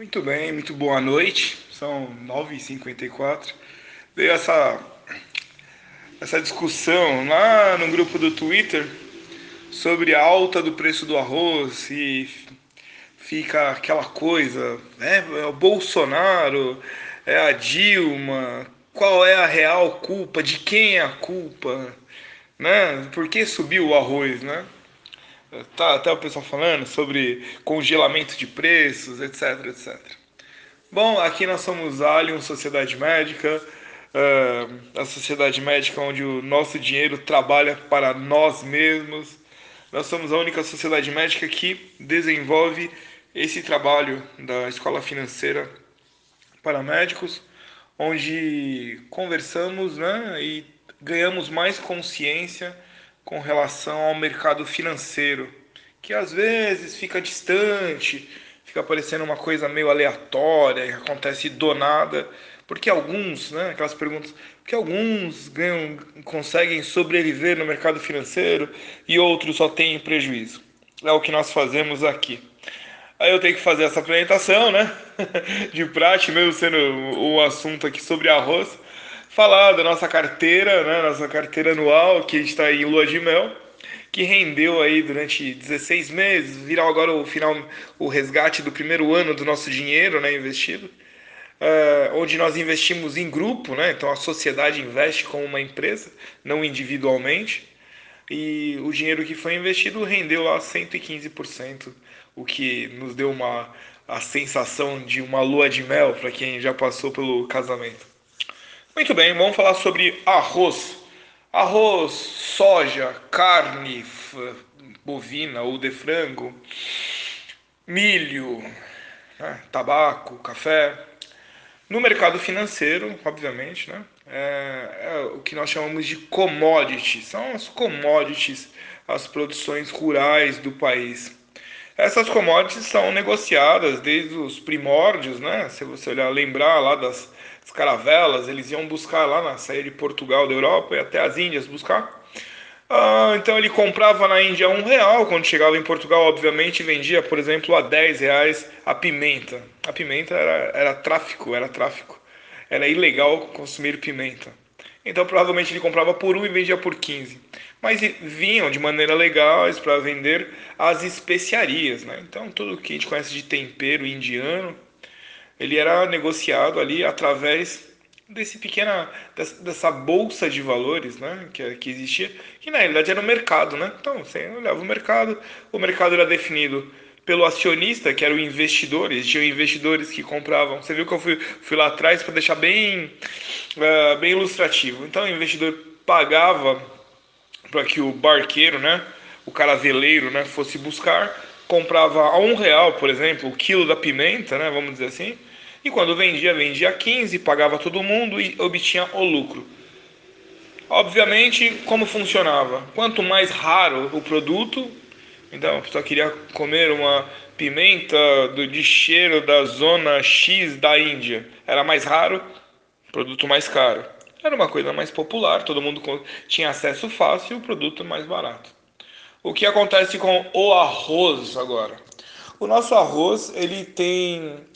Muito bem, muito boa noite. São 9h54. Veio essa, essa discussão lá no grupo do Twitter sobre a alta do preço do arroz e fica aquela coisa, né? É o Bolsonaro, é a Dilma, qual é a real culpa, de quem é a culpa, né? Por que subiu o arroz, né? Tá até o pessoal falando sobre congelamento de preços, etc, etc. Bom, aqui nós somos Alien, Sociedade Médica, uh, a sociedade médica onde o nosso dinheiro trabalha para nós mesmos. Nós somos a única sociedade médica que desenvolve esse trabalho da escola financeira para médicos, onde conversamos né, e ganhamos mais consciência com relação ao mercado financeiro, que às vezes fica distante, fica parecendo uma coisa meio aleatória, que acontece do nada, porque alguns, né, aquelas perguntas, porque alguns ganham, conseguem sobreviver no mercado financeiro e outros só têm prejuízo. É o que nós fazemos aqui. Aí eu tenho que fazer essa apresentação, né? De prática, mesmo sendo o assunto aqui sobre arroz falar da nossa carteira, né, nossa carteira anual, que está em lua de mel, que rendeu aí durante 16 meses, virá agora o final, o resgate do primeiro ano do nosso dinheiro né, investido, uh, onde nós investimos em grupo, né, então a sociedade investe como uma empresa, não individualmente, e o dinheiro que foi investido rendeu lá 115%, o que nos deu uma a sensação de uma lua de mel para quem já passou pelo casamento. Muito bem, vamos falar sobre arroz. Arroz, soja, carne bovina ou de frango, milho, né, tabaco, café. No mercado financeiro, obviamente, né, é, é o que nós chamamos de commodities. São as commodities, as produções rurais do país. Essas commodities são negociadas desde os primórdios, né? Se você olhar, lembrar lá das as caravelas, eles iam buscar lá na saída de Portugal, da Europa e até as Índias buscar. Ah, então ele comprava na Índia um real, quando chegava em Portugal, obviamente, vendia, por exemplo, a 10 reais a pimenta. A pimenta era, era tráfico, era tráfico. Era ilegal consumir pimenta. Então provavelmente ele comprava por 1 e vendia por 15. Mas vinham de maneira legal para vender as especiarias, né? Então tudo que a gente conhece de tempero indiano, ele era negociado ali através desse pequena dessa bolsa de valores, né, que, que existia, que na realidade era o mercado, né? Então, você olhava o mercado, o mercado era definido pelo acionista, que era o investidor, existiam investidores que compravam. Você viu que eu fui, fui lá atrás para deixar bem, uh, bem ilustrativo. Então, o investidor pagava para que o barqueiro, né, o caraveleiro, né, fosse buscar, comprava a um real, por exemplo, o quilo da pimenta, né, vamos dizer assim, e quando vendia, vendia 15, pagava todo mundo e obtinha o lucro. Obviamente, como funcionava? Quanto mais raro o produto, então a pessoa queria comer uma pimenta do, de cheiro da zona X da Índia, era mais raro, produto mais caro. Era uma coisa mais popular, todo mundo tinha acesso fácil, o produto mais barato. O que acontece com o arroz agora? O nosso arroz, ele tem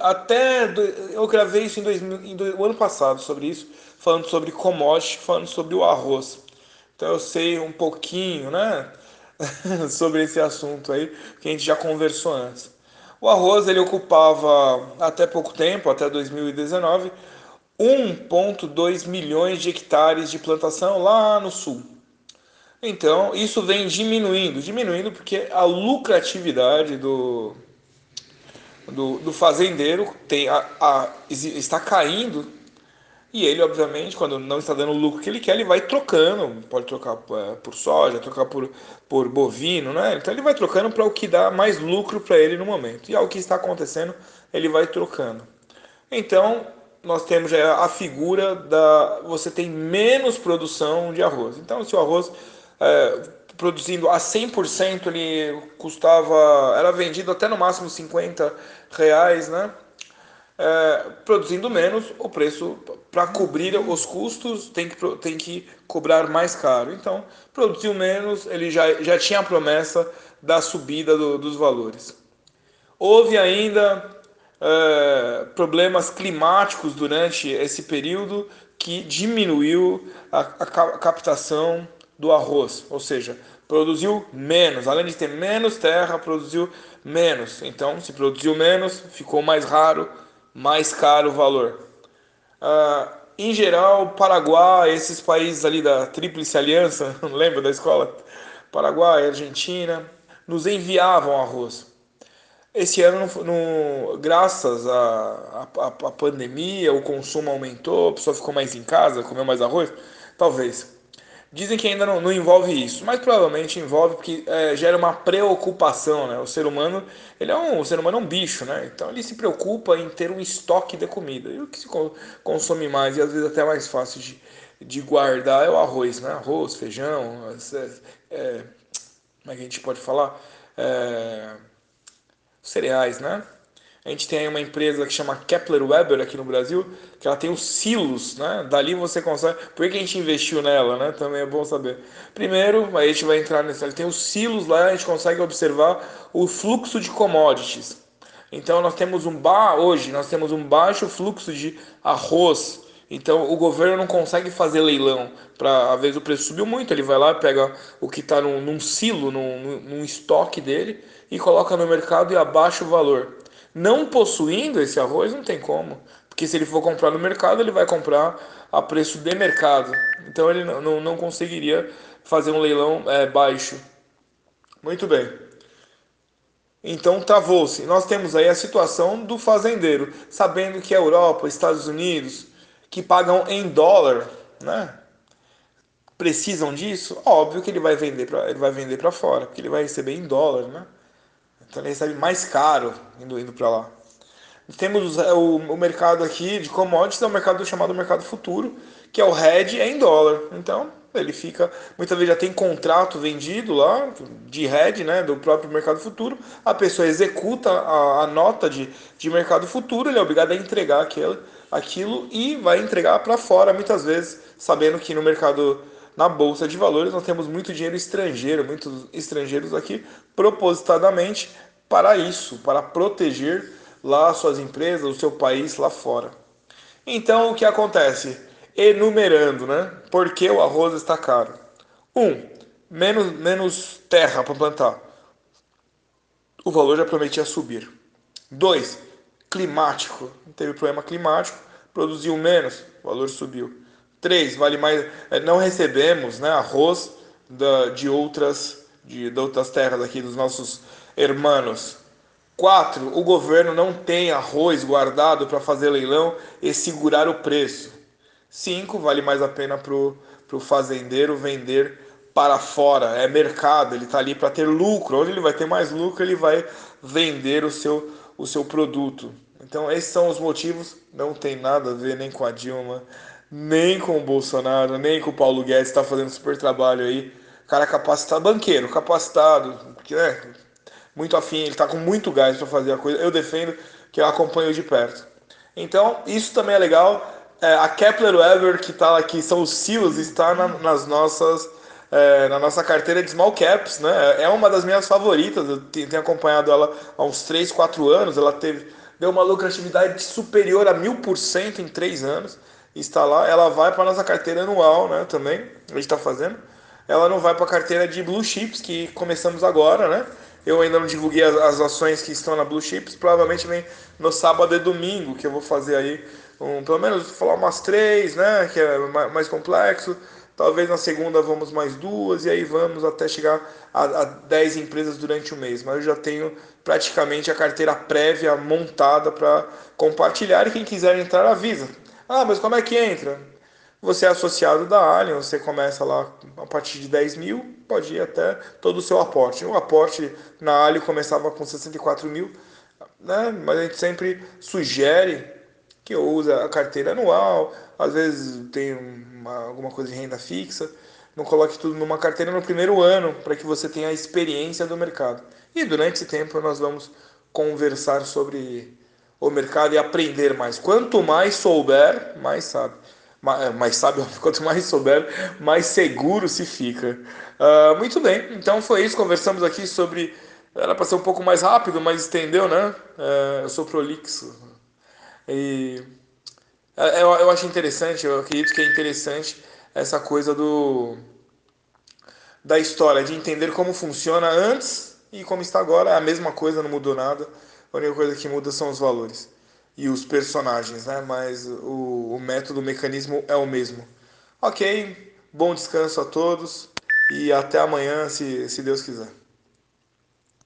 até eu gravei isso em, 2000, em o ano passado sobre isso, falando sobre commodity, falando sobre o arroz. Então eu sei um pouquinho, né, sobre esse assunto aí que a gente já conversou antes. O arroz ele ocupava até pouco tempo, até 2019, 1,2 milhões de hectares de plantação lá no sul. Então, isso vem diminuindo, diminuindo porque a lucratividade do, do, do fazendeiro tem a, a, está caindo e ele, obviamente, quando não está dando o lucro que ele quer, ele vai trocando. Pode trocar é, por soja, trocar por, por bovino, né? Então ele vai trocando para o que dá mais lucro para ele no momento. E ao que está acontecendo, ele vai trocando. Então, nós temos já a figura da. Você tem menos produção de arroz. Então, se o arroz é, produzindo a 100%, ele custava, era vendido até no máximo 50 reais, né? É, produzindo menos, o preço para cobrir os custos tem que, tem que cobrar mais caro. Então, produziu menos, ele já, já tinha a promessa da subida do, dos valores. Houve ainda é, problemas climáticos durante esse período que diminuiu a, a captação do arroz, ou seja, produziu menos. Além de ter menos terra, produziu menos. Então, se produziu menos, ficou mais raro, mais caro o valor. Uh, em geral, Paraguai, esses países ali da Tríplice Aliança, lembra da escola? Paraguai, Argentina, nos enviavam arroz. Esse ano, no, graças à a, a, pandemia, o consumo aumentou, a pessoa ficou mais em casa, comeu mais arroz? Talvez. Dizem que ainda não, não envolve isso, mas provavelmente envolve porque é, gera uma preocupação, né? O ser humano, ele é um, o ser humano é um bicho, né? Então ele se preocupa em ter um estoque de comida. E o que se consome mais e às vezes até mais fácil de, de guardar é o arroz, né? Arroz, feijão, é, como é que a gente pode falar? É, cereais, né? A gente tem uma empresa que chama Kepler Weber aqui no Brasil, que ela tem os silos, né? Dali você consegue. Por que a gente investiu nela, né? Também é bom saber. Primeiro, a gente vai entrar nesse. Ele tem os silos lá, a gente consegue observar o fluxo de commodities. Então nós temos um ba hoje nós temos um baixo fluxo de arroz. Então o governo não consegue fazer leilão para às vezes o preço subiu muito, ele vai lá pega o que está num, num, silo, num, num estoque dele e coloca no mercado e abaixa o valor. Não possuindo esse arroz, não tem como. Porque se ele for comprar no mercado, ele vai comprar a preço de mercado. Então ele não, não, não conseguiria fazer um leilão é, baixo. Muito bem. Então travou-se. Nós temos aí a situação do fazendeiro, sabendo que a Europa, Estados Unidos, que pagam em dólar, né? Precisam disso? Óbvio que ele vai vender para ele vai vender para fora, porque ele vai receber em dólar, né? Ele recebe mais caro indo, indo para lá. Temos o, o, mercado aqui de commodities, é um mercado chamado mercado futuro, que é o hedge é em dólar. Então ele fica, muitas vezes já tem contrato vendido lá de hedge, né, do próprio mercado futuro. A pessoa executa a, a nota de, de mercado futuro, ele é obrigado a entregar aquele, aquilo e vai entregar para fora muitas vezes, sabendo que no mercado na bolsa de valores nós temos muito dinheiro estrangeiro, muitos estrangeiros aqui propositadamente para isso, para proteger lá suas empresas, o seu país lá fora. Então o que acontece? Enumerando, né? Por que o arroz está caro? Um, menos, menos terra para plantar. O valor já prometia subir. Dois, climático. Teve problema climático, produziu menos, o valor subiu. Três, vale mais. É, não recebemos né, arroz da, de, outras, de, de outras terras aqui, dos nossos hermanos. Quatro, o governo não tem arroz guardado para fazer leilão e segurar o preço. Cinco, vale mais a pena para o fazendeiro vender para fora. É mercado, ele está ali para ter lucro. Onde ele vai ter mais lucro, ele vai vender o seu, o seu produto. Então, esses são os motivos. Não tem nada a ver nem com a Dilma, nem com o Bolsonaro, nem com o Paulo Guedes, está fazendo super trabalho aí. Cara capacitado, banqueiro, capacitado, que é muito afim, ele está com muito gás para fazer a coisa. Eu defendo que eu acompanho de perto. Então, isso também é legal. É, a Kepler Weber, que está aqui, são os silos, está na, nas nossas, é, na nossa carteira de small caps, né? É uma das minhas favoritas. Eu tenho acompanhado ela há uns 3, 4 anos. Ela teve, deu uma lucratividade superior a mil por cento em 3 anos lá, ela vai para nossa carteira anual, né? Também a gente está fazendo. Ela não vai para a carteira de Blue Chips que começamos agora, né? Eu ainda não divulguei as, as, ações que estão na Blue Chips. Provavelmente vem no sábado e domingo que eu vou fazer aí, um, pelo menos falar umas três, né? Que é mais complexo. Talvez na segunda vamos mais duas e aí vamos até chegar a, a 10 empresas durante o mês. Mas eu já tenho praticamente a carteira prévia montada para compartilhar e quem quiser entrar avisa. Ah, mas como é que entra? Você é associado da Alien, você começa lá a partir de 10 mil, pode ir até todo o seu aporte. O aporte na Alien começava com 64 mil, né? mas a gente sempre sugere que use a carteira anual, às vezes tem uma, alguma coisa de renda fixa, não coloque tudo numa carteira no primeiro ano, para que você tenha a experiência do mercado. E durante esse tempo nós vamos conversar sobre o mercado e aprender mais. Quanto mais souber, mais sabe. Mais, é, sabe, quanto mais souber, mais seguro se fica. Uh, muito bem, então foi isso. Conversamos aqui sobre Era para ser um pouco mais rápido, mas estendeu, né? É, eu sou prolixo. E é, eu, eu acho interessante, eu acredito que é interessante essa coisa do da história, de entender como funciona antes e como está agora. É a mesma coisa, não mudou nada. A única coisa que muda são os valores e os personagens, né? Mas o, o método, o mecanismo é o mesmo. Ok, bom descanso a todos e até amanhã, se, se Deus quiser.